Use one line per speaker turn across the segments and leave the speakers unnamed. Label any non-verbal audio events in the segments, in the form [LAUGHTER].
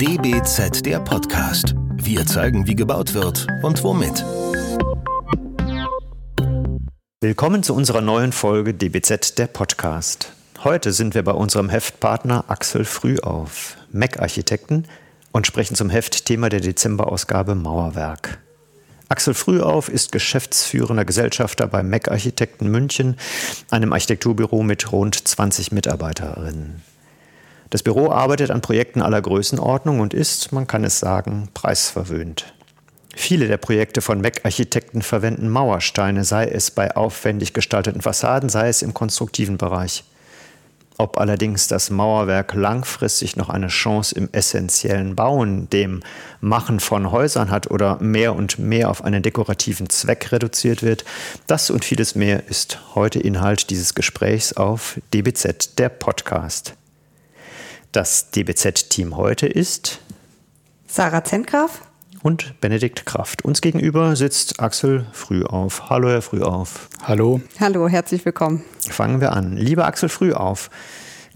DBZ der Podcast. Wir zeigen, wie gebaut wird und womit.
Willkommen zu unserer neuen Folge DBZ der Podcast. Heute sind wir bei unserem Heftpartner Axel Frühauf, Mac-Architekten, und sprechen zum Heftthema der Dezemberausgabe Mauerwerk. Axel Frühauf ist geschäftsführender Gesellschafter bei Mac Architekten München, einem Architekturbüro mit rund 20 Mitarbeiterinnen. Das Büro arbeitet an Projekten aller Größenordnung und ist, man kann es sagen, preisverwöhnt. Viele der Projekte von Mac-Architekten verwenden Mauersteine, sei es bei aufwendig gestalteten Fassaden, sei es im konstruktiven Bereich. Ob allerdings das Mauerwerk langfristig noch eine Chance im essentiellen Bauen, dem Machen von Häusern hat oder mehr und mehr auf einen dekorativen Zweck reduziert wird, das und vieles mehr ist heute Inhalt dieses Gesprächs auf DBZ, der Podcast. Das DBZ-Team heute ist
Sarah Zentgraf
und Benedikt Kraft. Uns gegenüber sitzt Axel Frühauf. Hallo, Herr Frühauf.
Hallo.
Hallo, herzlich willkommen.
Fangen wir an. Lieber Axel Frühauf,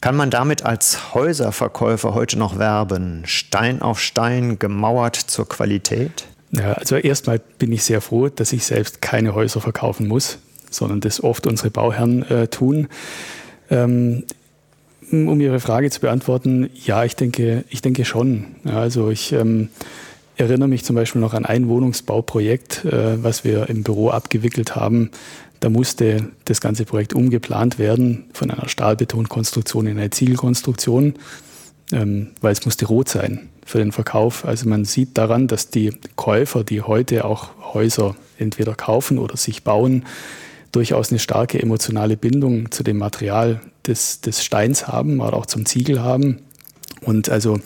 kann man damit als Häuserverkäufer heute noch werben? Stein auf Stein, gemauert zur Qualität?
Ja, also erstmal bin ich sehr froh, dass ich selbst keine Häuser verkaufen muss, sondern das oft unsere Bauherren äh, tun. Ähm, um Ihre Frage zu beantworten, ja, ich denke, ich denke schon. Also ich ähm, erinnere mich zum Beispiel noch an ein Wohnungsbauprojekt, äh, was wir im Büro abgewickelt haben. Da musste das ganze Projekt umgeplant werden von einer Stahlbetonkonstruktion in eine Ziegelkonstruktion, ähm, weil es musste rot sein für den Verkauf. Also man sieht daran, dass die Käufer, die heute auch Häuser entweder kaufen oder sich bauen, durchaus eine starke emotionale Bindung zu dem Material des, des Steins haben oder auch zum Ziegel haben. Und also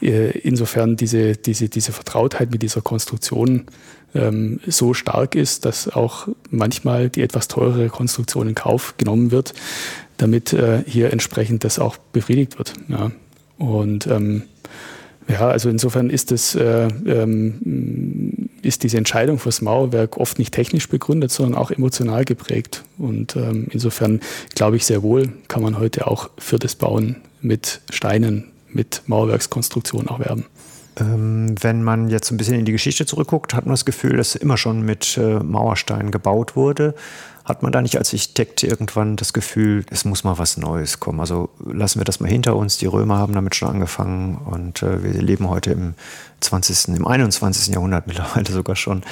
äh, insofern diese, diese, diese Vertrautheit mit dieser Konstruktion ähm, so stark ist, dass auch manchmal die etwas teurere Konstruktion in Kauf genommen wird, damit äh, hier entsprechend das auch befriedigt wird. Ja. Und ähm, ja, also insofern ist das, äh, ähm, ist diese Entscheidung fürs Mauerwerk oft nicht technisch begründet, sondern auch emotional geprägt. Und ähm, insofern glaube ich sehr wohl, kann man heute auch für das Bauen mit Steinen, mit Mauerwerkskonstruktion auch werben.
Ähm, wenn man jetzt ein bisschen in die Geschichte zurückguckt, hat man das Gefühl, dass immer schon mit äh, Mauersteinen gebaut wurde. Hat man da nicht als Architekt irgendwann das Gefühl, es muss mal was Neues kommen? Also lassen wir das mal hinter uns. Die Römer haben damit schon angefangen und äh, wir leben heute im 20., im 21. Jahrhundert [LAUGHS] mittlerweile sogar schon.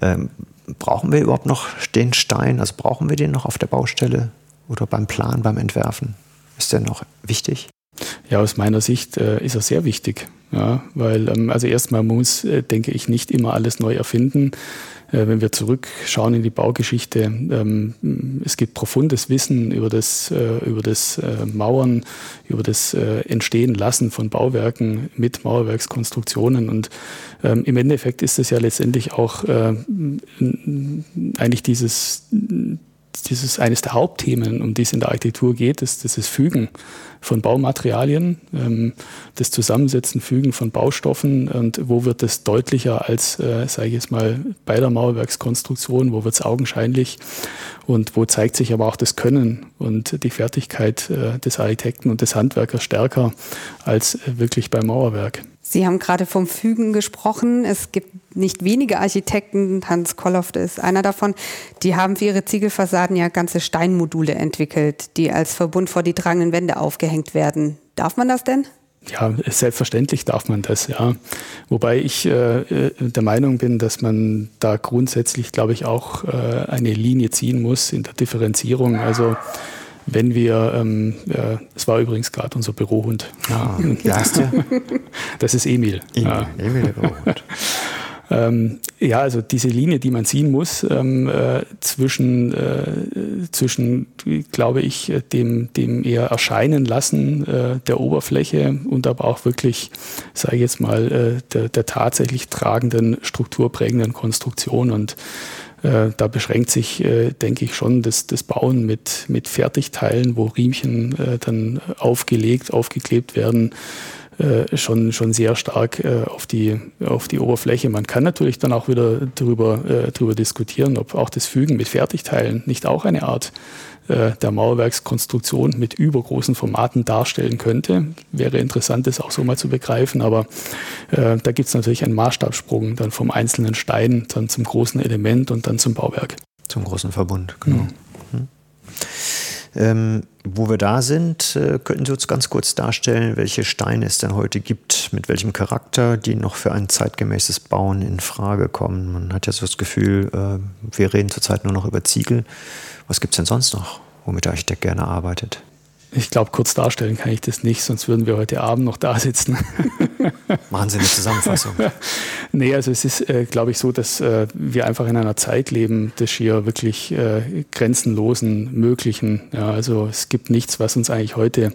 Ähm, brauchen wir überhaupt noch den Stein? Also brauchen wir den noch auf der Baustelle oder beim Plan, beim Entwerfen? Ist der noch wichtig?
Ja, aus meiner Sicht äh, ist er sehr wichtig. Ja, weil, ähm, also erstmal muss, äh, denke ich, nicht immer alles neu erfinden. Äh, wenn wir zurückschauen in die Baugeschichte, ähm, es gibt profundes Wissen über das, äh, über das äh, Mauern, über das Entstehen lassen von Bauwerken mit Mauerwerkskonstruktionen. Und ähm, im Endeffekt ist es ja letztendlich auch eigentlich dieses dieses eines der Hauptthemen, um die es in der Architektur geht, ist das Fügen von Baumaterialien, ähm, das Zusammensetzen, Fügen von Baustoffen. Und wo wird es deutlicher als, äh, sage ich jetzt mal, bei der Mauerwerkskonstruktion, wo wird es augenscheinlich? Und wo zeigt sich aber auch das Können und die Fertigkeit äh, des Architekten und des Handwerkers stärker als äh, wirklich beim Mauerwerk.
Sie haben gerade vom Fügen gesprochen. Es gibt nicht wenige Architekten, Hans Kolloff ist einer davon, die haben für ihre Ziegelfassaden ja ganze Steinmodule entwickelt, die als Verbund vor die tragenden Wände aufgehängt werden. Darf man das denn?
Ja, selbstverständlich darf man das, ja. Wobei ich äh, äh der Meinung bin, dass man da grundsätzlich, glaube ich, auch äh, eine Linie ziehen muss in der Differenzierung. Also wenn wir, ähm, äh, das war übrigens gerade unser Bürohund. [LAUGHS]
Ja, ja.
Das ist Emil.
Emil, ja. Emil der Bürohund. [LAUGHS]
Ähm, ja, also diese Linie, die man ziehen muss ähm, äh, zwischen, äh, zwischen, glaube ich, dem, dem eher Erscheinen lassen äh, der Oberfläche und aber auch wirklich, sage ich jetzt mal, äh, der, der tatsächlich tragenden, strukturprägenden Konstruktion und äh, da beschränkt sich, äh, denke ich, schon das, das Bauen mit, mit Fertigteilen, wo Riemchen äh, dann aufgelegt, aufgeklebt werden, äh, schon, schon sehr stark äh, auf, die, auf die Oberfläche. Man kann natürlich dann auch wieder darüber, darüber diskutieren, ob auch das Fügen mit Fertigteilen nicht auch eine Art äh, der Mauerwerkskonstruktion mit übergroßen Formaten darstellen könnte. Wäre interessant, das auch so mal zu begreifen, aber äh, da gibt es natürlich einen Maßstabssprung dann vom einzelnen Stein dann zum großen Element und dann zum Bauwerk.
Zum großen Verbund, genau. Mhm. Mhm. Ähm, wo wir da sind, äh, könnten Sie uns ganz kurz darstellen, welche Steine es denn heute gibt, mit welchem Charakter, die noch für ein zeitgemäßes Bauen in Frage kommen. Man hat ja so das Gefühl, äh, wir reden zurzeit nur noch über Ziegel. Was gibt es denn sonst noch, womit der Architekt gerne arbeitet?
Ich glaube, kurz darstellen kann ich das nicht, sonst würden wir heute Abend noch da sitzen.
Machen Sie eine Zusammenfassung. [LAUGHS]
nee, also es ist, äh, glaube ich, so, dass äh, wir einfach in einer Zeit leben des schier wirklich äh, grenzenlosen Möglichen. Ja, also es gibt nichts, was uns eigentlich heute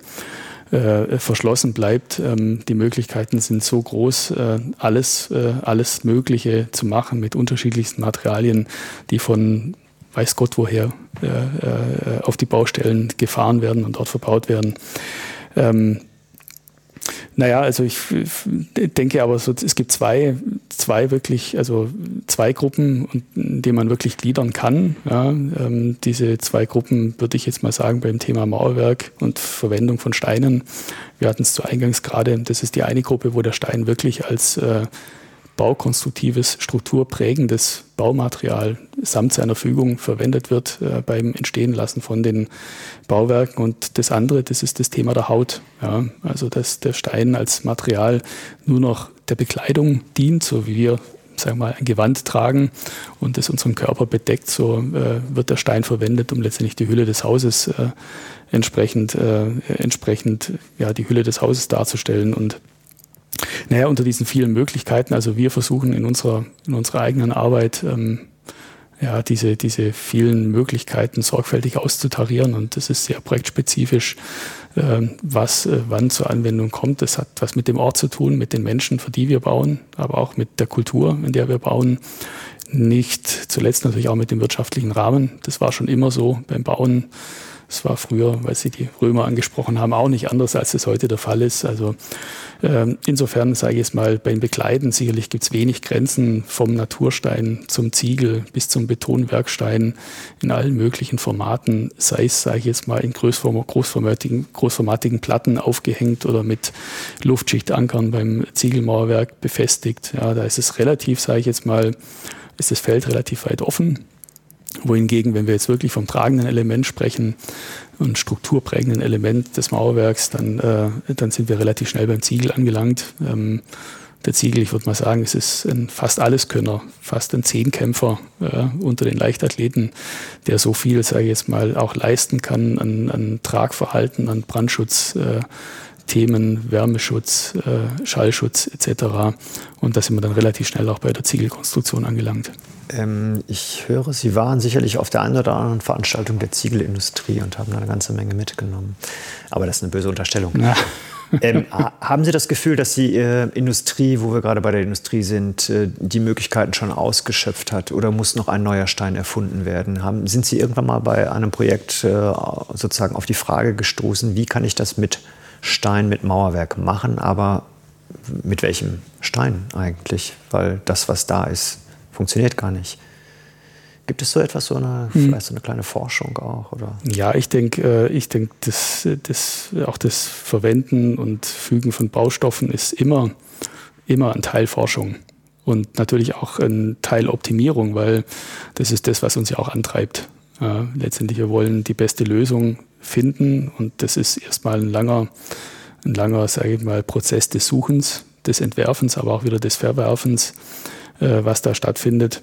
äh, verschlossen bleibt. Ähm, die Möglichkeiten sind so groß, äh, alles, äh, alles Mögliche zu machen mit unterschiedlichsten Materialien, die von weiß Gott woher äh, äh, auf die Baustellen gefahren werden und dort verbaut werden. Ähm, naja, also ich denke aber, so, es gibt zwei, zwei wirklich, also zwei Gruppen, in denen man wirklich gliedern kann. Ja, ähm, diese zwei Gruppen würde ich jetzt mal sagen beim Thema Mauerwerk und Verwendung von Steinen. Wir hatten es zu Eingangs gerade, das ist die eine Gruppe, wo der Stein wirklich als äh, baukonstruktives, strukturprägendes Baumaterial samt seiner Fügung verwendet wird äh, beim Entstehen lassen von den Bauwerken. Und das andere, das ist das Thema der Haut. Ja, also dass der Stein als Material nur noch der Bekleidung dient, so wie wir sagen wir mal, ein Gewand tragen und das unseren Körper bedeckt, so äh, wird der Stein verwendet, um letztendlich die Hülle des Hauses äh, entsprechend, äh, entsprechend ja, die Hülle des Hauses darzustellen. Und naja, unter diesen vielen Möglichkeiten, also wir versuchen in unserer, in unserer eigenen Arbeit, ähm, ja, diese, diese vielen Möglichkeiten sorgfältig auszutarieren und das ist sehr projektspezifisch, äh, was äh, wann zur Anwendung kommt. Das hat was mit dem Ort zu tun, mit den Menschen, für die wir bauen, aber auch mit der Kultur, in der wir bauen. Nicht zuletzt natürlich auch mit dem wirtschaftlichen Rahmen. Das war schon immer so beim Bauen es war früher, weil Sie die Römer angesprochen haben, auch nicht anders, als es heute der Fall ist. Also ähm, insofern sage ich jetzt mal, beim Bekleiden sicherlich gibt es wenig Grenzen vom Naturstein zum Ziegel bis zum Betonwerkstein in allen möglichen Formaten, sei es, sage ich jetzt mal, in großformatigen, großformatigen Platten aufgehängt oder mit Luftschichtankern beim Ziegelmauerwerk befestigt. Ja, da ist es relativ, sage ich jetzt mal, ist das Feld relativ weit offen wohingegen, wenn wir jetzt wirklich vom tragenden Element sprechen und strukturprägenden Element des Mauerwerks, dann, äh, dann sind wir relativ schnell beim Ziegel angelangt. Ähm, der Ziegel, ich würde mal sagen, es ist ein fast Alleskönner, fast ein Zehnkämpfer äh, unter den Leichtathleten, der so viel, sage ich jetzt mal, auch leisten kann an, an Tragverhalten, an Brandschutz. Äh, Themen Wärmeschutz, äh, Schallschutz etc. Und da sind wir dann relativ schnell auch bei der Ziegelkonstruktion angelangt.
Ähm, ich höre, Sie waren sicherlich auf der einen oder anderen Veranstaltung der Ziegelindustrie und haben da eine ganze Menge mitgenommen. Aber das ist eine böse Unterstellung. Ja. [LAUGHS] ähm, haben Sie das Gefühl, dass die äh, Industrie, wo wir gerade bei der Industrie sind, äh, die Möglichkeiten schon ausgeschöpft hat oder muss noch ein neuer Stein erfunden werden? Haben, sind Sie irgendwann mal bei einem Projekt äh, sozusagen auf die Frage gestoßen, wie kann ich das mit Stein, mit Mauerwerk machen, aber mit welchem Stein eigentlich? Weil das, was da ist, funktioniert gar nicht. Gibt es so etwas, so eine, hm. vielleicht so eine kleine Forschung auch? Oder?
Ja, ich denke, äh, ich denk, das, das, auch das Verwenden und Fügen von Baustoffen ist immer, immer ein Teil Forschung und natürlich auch ein Teil Optimierung, weil das ist das, was uns ja auch antreibt. Äh, letztendlich, wir wollen die beste Lösung finden und das ist erstmal ein langer, ein langer, sage ich mal, Prozess des Suchens, des Entwerfens, aber auch wieder des Verwerfens äh, was da stattfindet.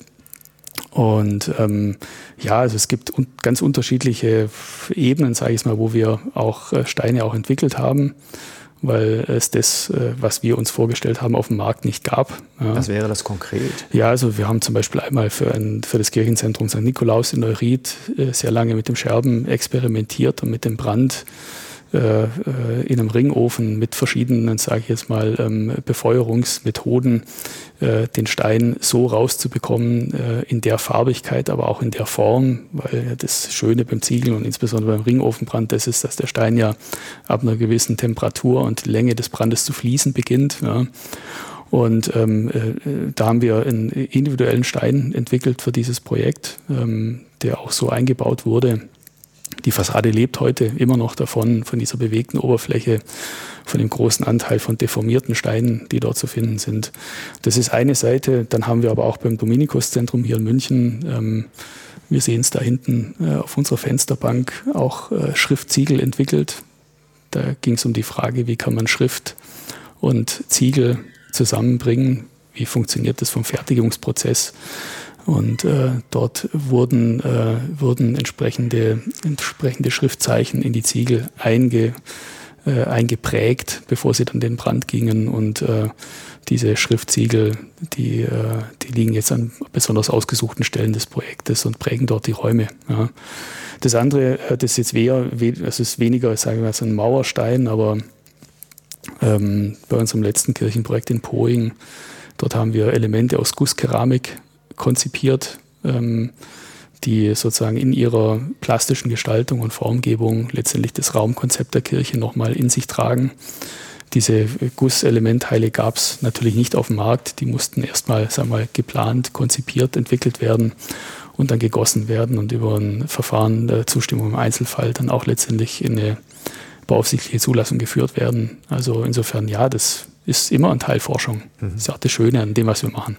Und ähm, ja, also es gibt un ganz unterschiedliche Ebenen, sage ich mal, wo wir auch äh, Steine auch entwickelt haben, weil es das, äh, was wir uns vorgestellt haben, auf dem Markt nicht gab.
Was wäre das konkret?
Ja, also wir haben zum Beispiel einmal für, ein, für das Kirchenzentrum St. Nikolaus in Neuried äh, sehr lange mit dem Scherben experimentiert und mit dem Brand in einem Ringofen mit verschiedenen, sage ich jetzt mal, ähm, Befeuerungsmethoden äh, den Stein so rauszubekommen, in der Farbigkeit, aber auch in der Form, weil das Schöne beim Ziegeln und insbesondere beim Ringofenbrand das ist, dass der Stein ja ab einer gewissen Temperatur und Länge des Brandes zu fließen beginnt. Ja. Und ähm, äh, da haben wir einen individuellen Stein entwickelt für dieses Projekt, ähm, der auch so eingebaut wurde, die Fassade lebt heute immer noch davon, von dieser bewegten Oberfläche, von dem großen Anteil von deformierten Steinen, die dort zu finden sind. Das ist eine Seite. Dann haben wir aber auch beim Dominikus-Zentrum hier in München, ähm, wir sehen es da hinten äh, auf unserer Fensterbank, auch äh, Schriftsiegel entwickelt. Da ging es um die Frage, wie kann man Schrift und Ziegel zusammenbringen, wie funktioniert das vom Fertigungsprozess. Und äh, dort wurden, äh, wurden entsprechende, entsprechende Schriftzeichen in die Ziegel einge, äh, eingeprägt, bevor sie dann den Brand gingen. Und äh, diese Schriftsiegel, die, äh, die liegen jetzt an besonders ausgesuchten Stellen des Projektes und prägen dort die Räume. Ja. Das andere, äh, das ist jetzt weniger, das ist weniger, sagen wir mal, so ein Mauerstein, aber ähm, bei unserem letzten Kirchenprojekt in Poing, dort haben wir Elemente aus Gusskeramik konzipiert, ähm, die sozusagen in ihrer plastischen Gestaltung und Formgebung letztendlich das Raumkonzept der Kirche nochmal in sich tragen. Diese Gusselementteile gab es natürlich nicht auf dem Markt. Die mussten erstmal sagen wir, geplant, konzipiert, entwickelt werden und dann gegossen werden und über ein Verfahren der Zustimmung im Einzelfall dann auch letztendlich in eine beaufsichtliche Zulassung geführt werden. Also insofern ja, das ist immer ein Teil Forschung. Mhm. Das ist auch das Schöne an dem, was wir machen.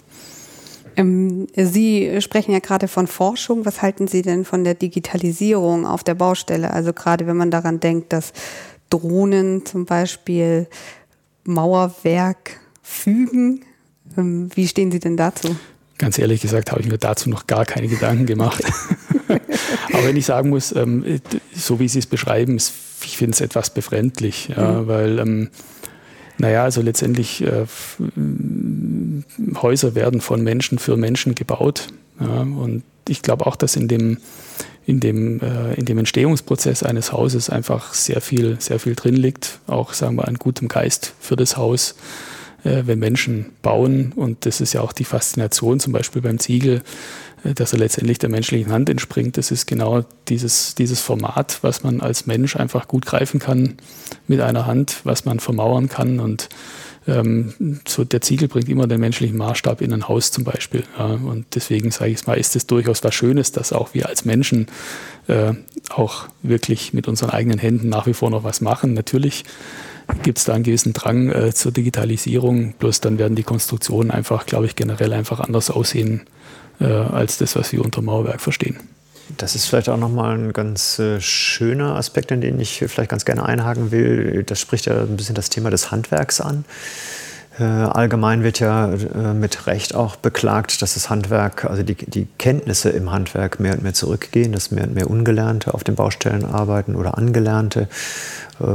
Ähm, Sie sprechen ja gerade von Forschung. Was halten Sie denn von der Digitalisierung auf der Baustelle? Also gerade wenn man daran denkt, dass Drohnen zum Beispiel Mauerwerk fügen. Ähm, wie stehen Sie denn dazu?
Ganz ehrlich gesagt habe ich mir dazu noch gar keine Gedanken gemacht. [LAUGHS] Aber wenn ich sagen muss, ähm, so wie Sie es beschreiben, ich finde es etwas befremdlich, mhm. weil naja, also letztendlich äh, Häuser werden von Menschen für Menschen gebaut. Ja, und ich glaube auch, dass in dem, in, dem, äh, in dem Entstehungsprozess eines Hauses einfach sehr viel, sehr viel drin liegt, auch sagen wir an gutem Geist für das Haus, äh, wenn Menschen bauen. Und das ist ja auch die Faszination zum Beispiel beim Ziegel äh, dass er letztendlich der menschlichen Hand entspringt. Das ist genau dieses, dieses Format, was man als Mensch einfach gut greifen kann mit einer Hand, was man vermauern kann. Und ähm, so der Ziegel bringt immer den menschlichen Maßstab in ein Haus zum Beispiel. Ja. Und deswegen sage ich es mal, ist es durchaus was Schönes, dass auch wir als Menschen äh, auch wirklich mit unseren eigenen Händen nach wie vor noch was machen. Natürlich gibt es da einen gewissen Drang äh, zur Digitalisierung, bloß dann werden die Konstruktionen einfach, glaube ich, generell einfach anders aussehen äh, als das, was wir unter Mauerwerk verstehen.
Das ist vielleicht auch nochmal ein ganz äh, schöner Aspekt, in den ich vielleicht ganz gerne einhaken will. Das spricht ja ein bisschen das Thema des Handwerks an. Äh, allgemein wird ja äh, mit Recht auch beklagt, dass das Handwerk, also die, die Kenntnisse im Handwerk mehr und mehr zurückgehen, dass mehr und mehr Ungelernte auf den Baustellen arbeiten oder Angelernte. Äh,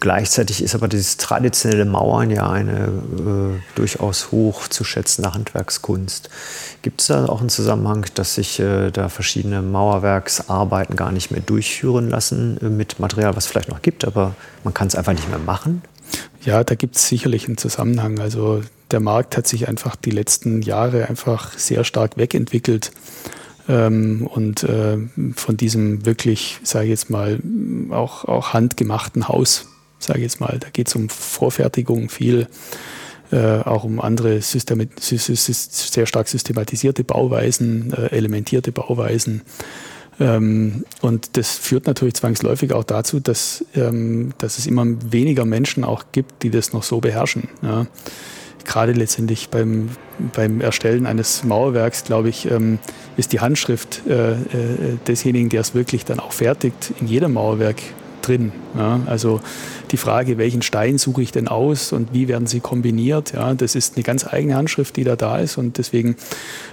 gleichzeitig ist aber dieses traditionelle Mauern ja eine durchaus hoch zu schätzende Handwerkskunst. Gibt es da auch einen Zusammenhang, dass sich da verschiedene Mauerwerksarbeiten gar nicht mehr durchführen lassen mit Material, was es vielleicht noch gibt, aber man kann es einfach nicht mehr machen?
Ja, da gibt es sicherlich einen Zusammenhang. Also der Markt hat sich einfach die letzten Jahre einfach sehr stark wegentwickelt. Ähm, und äh, von diesem wirklich, sage ich jetzt mal, auch, auch handgemachten Haus, sage ich jetzt mal, da geht es um Vorfertigung viel, äh, auch um andere System sehr stark systematisierte Bauweisen, äh, elementierte Bauweisen. Ähm, und das führt natürlich zwangsläufig auch dazu, dass, ähm, dass es immer weniger Menschen auch gibt, die das noch so beherrschen. Ja. Gerade letztendlich beim, beim Erstellen eines Mauerwerks, glaube ich, ähm, ist die Handschrift äh, äh, desjenigen, der es wirklich dann auch fertigt, in jedem Mauerwerk drin. Ja. Also die Frage, welchen Stein suche ich denn aus und wie werden sie kombiniert, ja, das ist eine ganz eigene Handschrift, die da da ist und deswegen,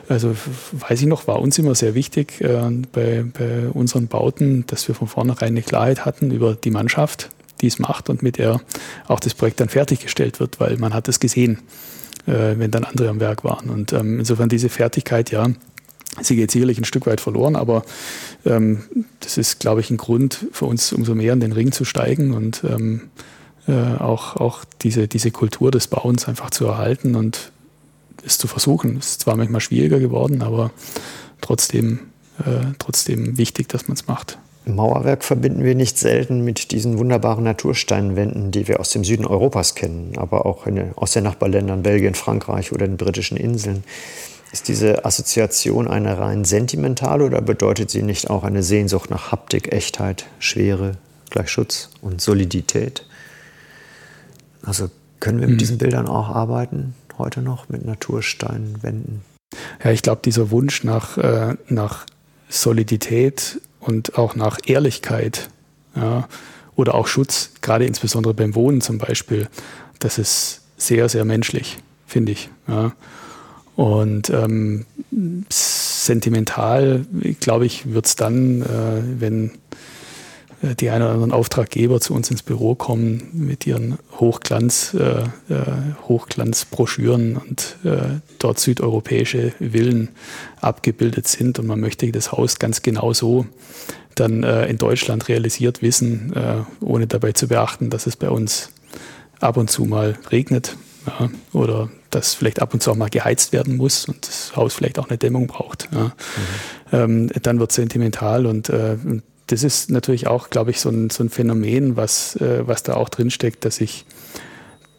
also weiß ich noch, war uns immer sehr wichtig äh, bei, bei unseren Bauten, dass wir von vornherein eine Klarheit hatten über die Mannschaft, die es macht und mit der auch das Projekt dann fertiggestellt wird, weil man hat es gesehen, äh, wenn dann andere am Werk waren und ähm, insofern diese Fertigkeit, ja, Sie geht sicherlich ein Stück weit verloren, aber ähm, das ist, glaube ich, ein Grund für uns, umso mehr in den Ring zu steigen und ähm, äh, auch, auch diese, diese Kultur des Bauens einfach zu erhalten und es zu versuchen. Es ist zwar manchmal schwieriger geworden, aber trotzdem, äh, trotzdem wichtig, dass man es macht.
Mauerwerk verbinden wir nicht selten mit diesen wunderbaren Natursteinwänden, die wir aus dem Süden Europas kennen, aber auch in, aus den Nachbarländern Belgien, Frankreich oder den britischen Inseln. Ist diese Assoziation eine rein sentimentale oder bedeutet sie nicht auch eine Sehnsucht nach Haptik, Echtheit, Schwere, gleich Schutz und Solidität? Also können wir mit mhm. diesen Bildern auch arbeiten, heute noch mit Natursteinwänden?
Ja, ich glaube, dieser Wunsch nach, äh, nach Solidität und auch nach Ehrlichkeit ja, oder auch Schutz, gerade insbesondere beim Wohnen zum Beispiel, das ist sehr, sehr menschlich, finde ich. Ja. Und ähm, sentimental, glaube ich, wird es dann, äh, wenn äh, die einen oder anderen Auftraggeber zu uns ins Büro kommen mit ihren Hochglanz, äh, äh, Hochglanzbroschüren und äh, dort südeuropäische Villen abgebildet sind. Und man möchte das Haus ganz genau so dann äh, in Deutschland realisiert wissen, äh, ohne dabei zu beachten, dass es bei uns ab und zu mal regnet ja, oder dass vielleicht ab und zu auch mal geheizt werden muss und das Haus vielleicht auch eine Dämmung braucht. Ja. Mhm. Ähm, dann wird es sentimental und äh, das ist natürlich auch, glaube ich, so ein, so ein Phänomen, was, äh, was da auch drinsteckt, dass sich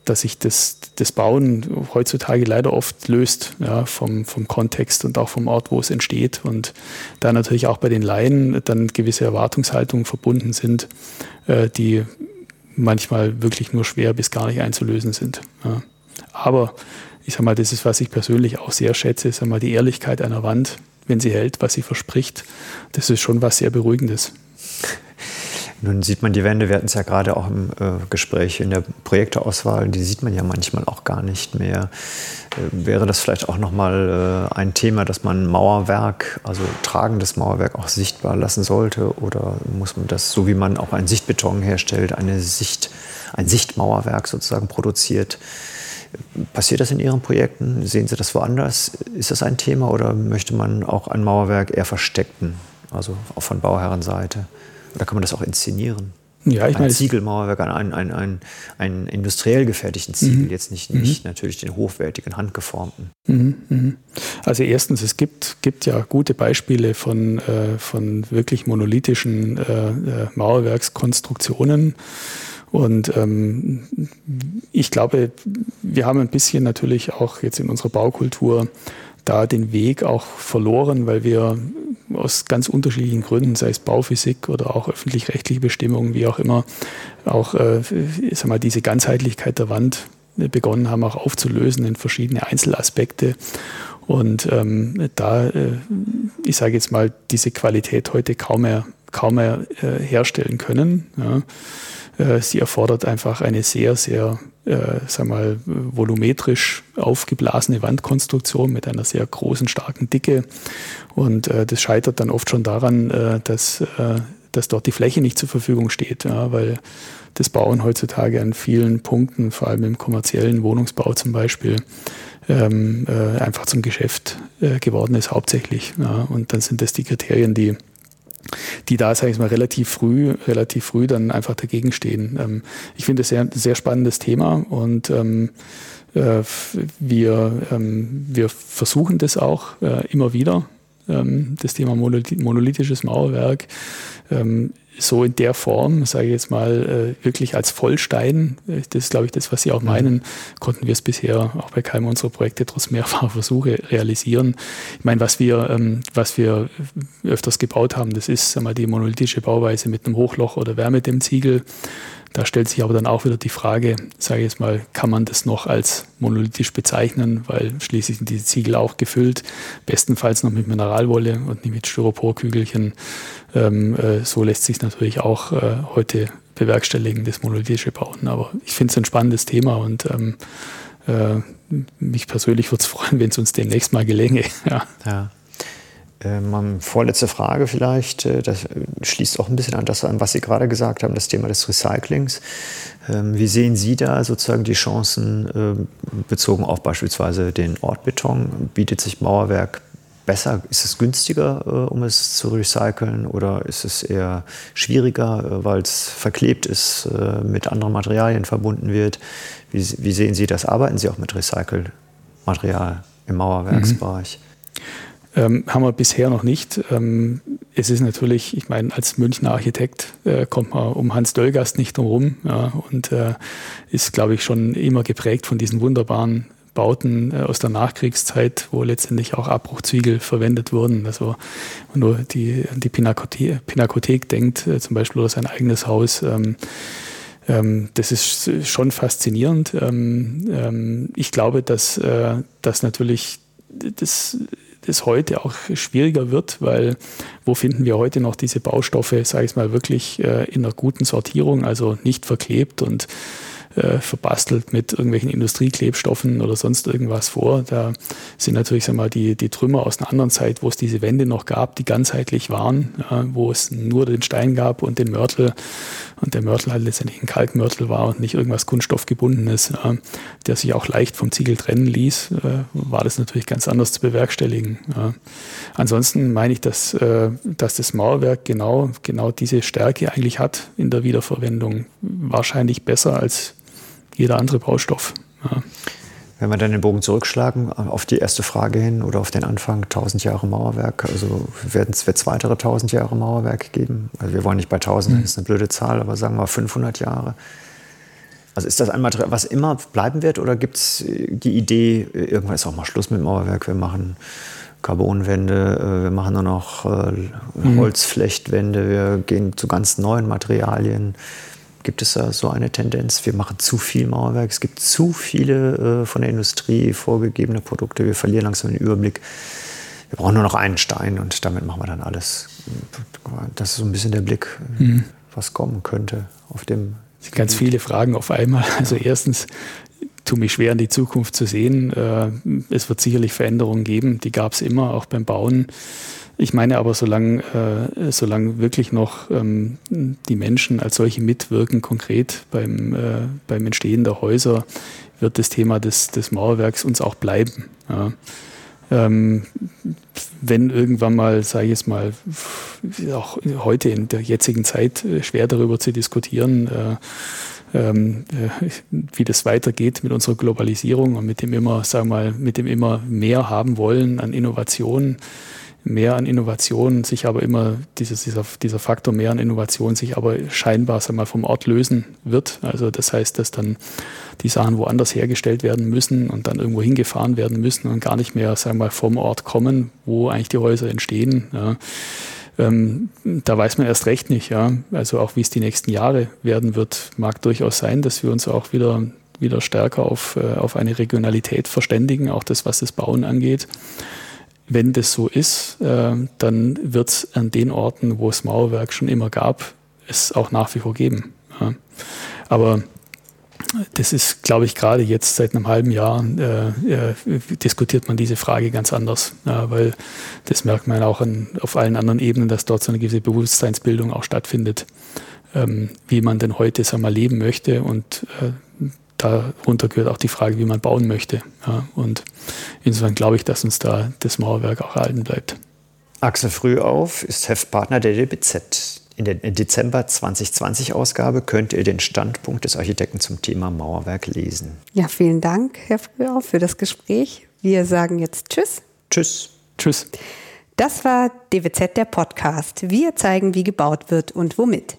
dass sich das, das Bauen heutzutage leider oft löst ja, vom, vom Kontext und auch vom Ort, wo es entsteht. Und da natürlich auch bei den Laien dann gewisse Erwartungshaltungen verbunden sind, äh, die manchmal wirklich nur schwer bis gar nicht einzulösen sind. Ja. Aber ich sage mal, das ist, was ich persönlich auch sehr schätze, sag mal, die Ehrlichkeit einer Wand wenn sie hält, was sie verspricht. Das ist schon was sehr Beruhigendes.
Nun sieht man die Wände, wir hatten es ja gerade auch im äh, Gespräch in der Projekteauswahl, die sieht man ja manchmal auch gar nicht mehr. Äh, wäre das vielleicht auch nochmal äh, ein Thema, dass man Mauerwerk, also tragendes Mauerwerk auch sichtbar lassen sollte? Oder muss man das, so wie man auch einen Sichtbeton herstellt, eine Sicht, ein Sichtmauerwerk sozusagen produziert, Passiert das in Ihren Projekten? Sehen Sie das woanders? Ist das ein Thema oder möchte man auch ein Mauerwerk eher versteckten, also auch von Bauherrenseite? Oder kann man das auch inszenieren?
Ja, ich
ein meine, Ziegelmauerwerk, ein, ein, ein, ein industriell gefertigten Ziegel, mhm. jetzt nicht, nicht mhm. natürlich den hochwertigen, handgeformten.
Mhm. mhm. Also erstens, es gibt, gibt ja gute Beispiele von, äh, von wirklich monolithischen äh, äh Mauerwerkskonstruktionen. Und ähm, ich glaube, wir haben ein bisschen natürlich auch jetzt in unserer Baukultur da den Weg auch verloren, weil wir aus ganz unterschiedlichen Gründen, sei es Bauphysik oder auch öffentlich-rechtliche Bestimmungen, wie auch immer, auch äh, sag mal, diese Ganzheitlichkeit der Wand begonnen haben, auch aufzulösen in verschiedene Einzelaspekte. Und ähm, da, äh, ich sage jetzt mal, diese Qualität heute kaum mehr, kaum mehr äh, herstellen können. Ja. Äh, sie erfordert einfach eine sehr, sehr, äh, sag mal, volumetrisch aufgeblasene Wandkonstruktion mit einer sehr großen, starken Dicke. Und äh, das scheitert dann oft schon daran, äh, dass, äh, dass dort die Fläche nicht zur Verfügung steht, ja, weil das Bauen heutzutage an vielen Punkten, vor allem im kommerziellen Wohnungsbau zum Beispiel, ähm, äh, einfach zum Geschäft geworden ist hauptsächlich. Ja. Und dann sind das die Kriterien, die die da, sage ich mal, relativ früh, relativ früh dann einfach dagegen stehen. Ähm, ich finde es ein sehr spannendes Thema und ähm, äh, wir, ähm, wir versuchen das auch äh, immer wieder, ähm, das Thema monolithisches Mauerwerk. So in der Form, sage ich jetzt mal, äh, wirklich als Vollstein, äh, das ist, glaube ich, das, was Sie auch mhm. meinen, konnten wir es bisher auch bei keinem unserer Projekte trotz mehrfacher [LAUGHS] Versuche realisieren. Ich meine, was wir, ähm, was wir öfters gebaut haben, das ist sag mal, die monolithische Bauweise mit einem Hochloch oder Wärmedämmziegel. Da stellt sich aber dann auch wieder die Frage, sage ich jetzt mal, kann man das noch als monolithisch bezeichnen, weil schließlich sind diese Ziegel auch gefüllt, bestenfalls noch mit Mineralwolle und nicht mit Styroporkügelchen. Ähm, äh, so lässt sich natürlich auch äh, heute bewerkstelligen, das monolithische Bauen. Aber ich finde es ein spannendes Thema und ähm, äh, mich persönlich würde es freuen, wenn es uns demnächst mal gelänge. [LAUGHS]
ja. ja. Ähm, vorletzte Frage vielleicht, äh, das schließt auch ein bisschen an das an, was Sie gerade gesagt haben, das Thema des Recyclings. Ähm, wie sehen Sie da sozusagen die Chancen äh, bezogen auf beispielsweise den Ortbeton? Bietet sich Mauerwerk besser? Ist es günstiger, äh, um es zu recyceln oder ist es eher schwieriger, äh, weil es verklebt ist, äh, mit anderen Materialien verbunden wird? Wie, wie, sehen Sie das? Arbeiten Sie auch mit Recycelmaterial im Mauerwerksbereich? Mhm.
Ähm, haben wir bisher noch nicht. Ähm, es ist natürlich, ich meine, als Münchner Architekt äh, kommt man um Hans Döllgast nicht drum herum ja, und äh, ist, glaube ich, schon immer geprägt von diesen wunderbaren Bauten äh, aus der Nachkriegszeit, wo letztendlich auch Abbruchzwiegel verwendet wurden. Also wenn man nur die, die Pinakothek, Pinakothek denkt, äh, zum Beispiel oder sein eigenes Haus, ähm, ähm, das ist schon faszinierend. Ähm, ähm, ich glaube, dass äh, das natürlich das es heute auch schwieriger wird, weil wo finden wir heute noch diese Baustoffe, sage ich mal, wirklich äh, in einer guten Sortierung, also nicht verklebt und äh, verbastelt mit irgendwelchen Industrieklebstoffen oder sonst irgendwas vor. Da sind natürlich sag mal, die, die Trümmer aus einer anderen Zeit, wo es diese Wände noch gab, die ganzheitlich waren, ja, wo es nur den Stein gab und den Mörtel und der Mörtel halt letztendlich ein Kalkmörtel war und nicht irgendwas Kunststoffgebundenes, ja, der sich auch leicht vom Ziegel trennen ließ, äh, war das natürlich ganz anders zu bewerkstelligen. Ansonsten meine ich, dass, äh, dass das Mauerwerk genau, genau diese Stärke eigentlich hat in der Wiederverwendung. Wahrscheinlich besser als jeder andere Baustoff. Ja.
Wenn wir dann den Bogen zurückschlagen auf die erste Frage hin oder auf den Anfang, 1000 Jahre Mauerwerk, also wird es weitere 1000 Jahre Mauerwerk geben? Also wir wollen nicht bei 1000, mhm. das ist eine blöde Zahl, aber sagen wir 500 Jahre. Also ist das ein Material, was immer bleiben wird oder gibt es die Idee, irgendwann ist auch mal Schluss mit Mauerwerk, wir machen Carbonwände, äh, wir machen nur noch äh, mhm. Holzflechtwände, wir gehen zu ganz neuen Materialien. Gibt es da so eine Tendenz? Wir machen zu viel Mauerwerk, es gibt zu viele äh, von der Industrie vorgegebene Produkte, wir verlieren langsam den Überblick. Wir brauchen nur noch einen Stein und damit machen wir dann alles. Das ist so ein bisschen der Blick, mhm. was kommen könnte auf dem.
Ganz viele Fragen auf einmal. [LAUGHS] Also erstens, tue mich schwer, in die Zukunft zu sehen. Äh, es wird sicherlich Veränderungen geben, die gab es immer, auch beim Bauen. Ich meine aber, solange, äh, solange wirklich noch ähm, die Menschen als solche mitwirken, konkret beim, äh, beim Entstehen der Häuser, wird das Thema des, des Mauerwerks uns auch bleiben. Ja. Ähm, wenn irgendwann mal, sage ich jetzt mal, auch heute in der jetzigen Zeit äh, schwer darüber zu diskutieren, äh, ähm, äh, wie das weitergeht mit unserer Globalisierung und mit dem immer, sagen wir mal, mit dem immer mehr haben wollen an Innovationen mehr an Innovation sich aber immer, dieses, dieser, dieser Faktor mehr an Innovation sich aber scheinbar sag mal, vom Ort lösen wird. Also das heißt, dass dann die Sachen woanders hergestellt werden müssen und dann irgendwo hingefahren werden müssen und gar nicht mehr sag mal, vom Ort kommen, wo eigentlich die Häuser entstehen. Ja. Ähm, da weiß man erst recht nicht. Ja. Also auch wie es die nächsten Jahre werden wird, mag durchaus sein, dass wir uns auch wieder wieder stärker auf, äh, auf eine Regionalität verständigen, auch das, was das Bauen angeht wenn das so ist, äh, dann wird es an den Orten, wo es Mauerwerk schon immer gab, es auch nach wie vor geben. Aber das ist, glaube ich, gerade jetzt seit einem halben Jahr äh, äh, diskutiert man diese Frage ganz anders, ja, weil das merkt man auch an, auf allen anderen Ebenen, dass dort so eine gewisse Bewusstseinsbildung auch stattfindet, ähm, wie man denn heute sagen wir, leben möchte und äh, darunter gehört auch die Frage, wie man bauen möchte. Ja, und insofern glaube ich, dass uns da das Mauerwerk auch erhalten bleibt.
Axel Frühauf ist Heftpartner der DBZ. In der Dezember 2020 Ausgabe könnt ihr den Standpunkt des Architekten zum Thema Mauerwerk lesen.
Ja, vielen Dank, Herr Frühauf, für das Gespräch. Wir sagen jetzt Tschüss.
Tschüss.
Tschüss.
Das war DWZ der Podcast. Wir zeigen, wie gebaut wird und womit.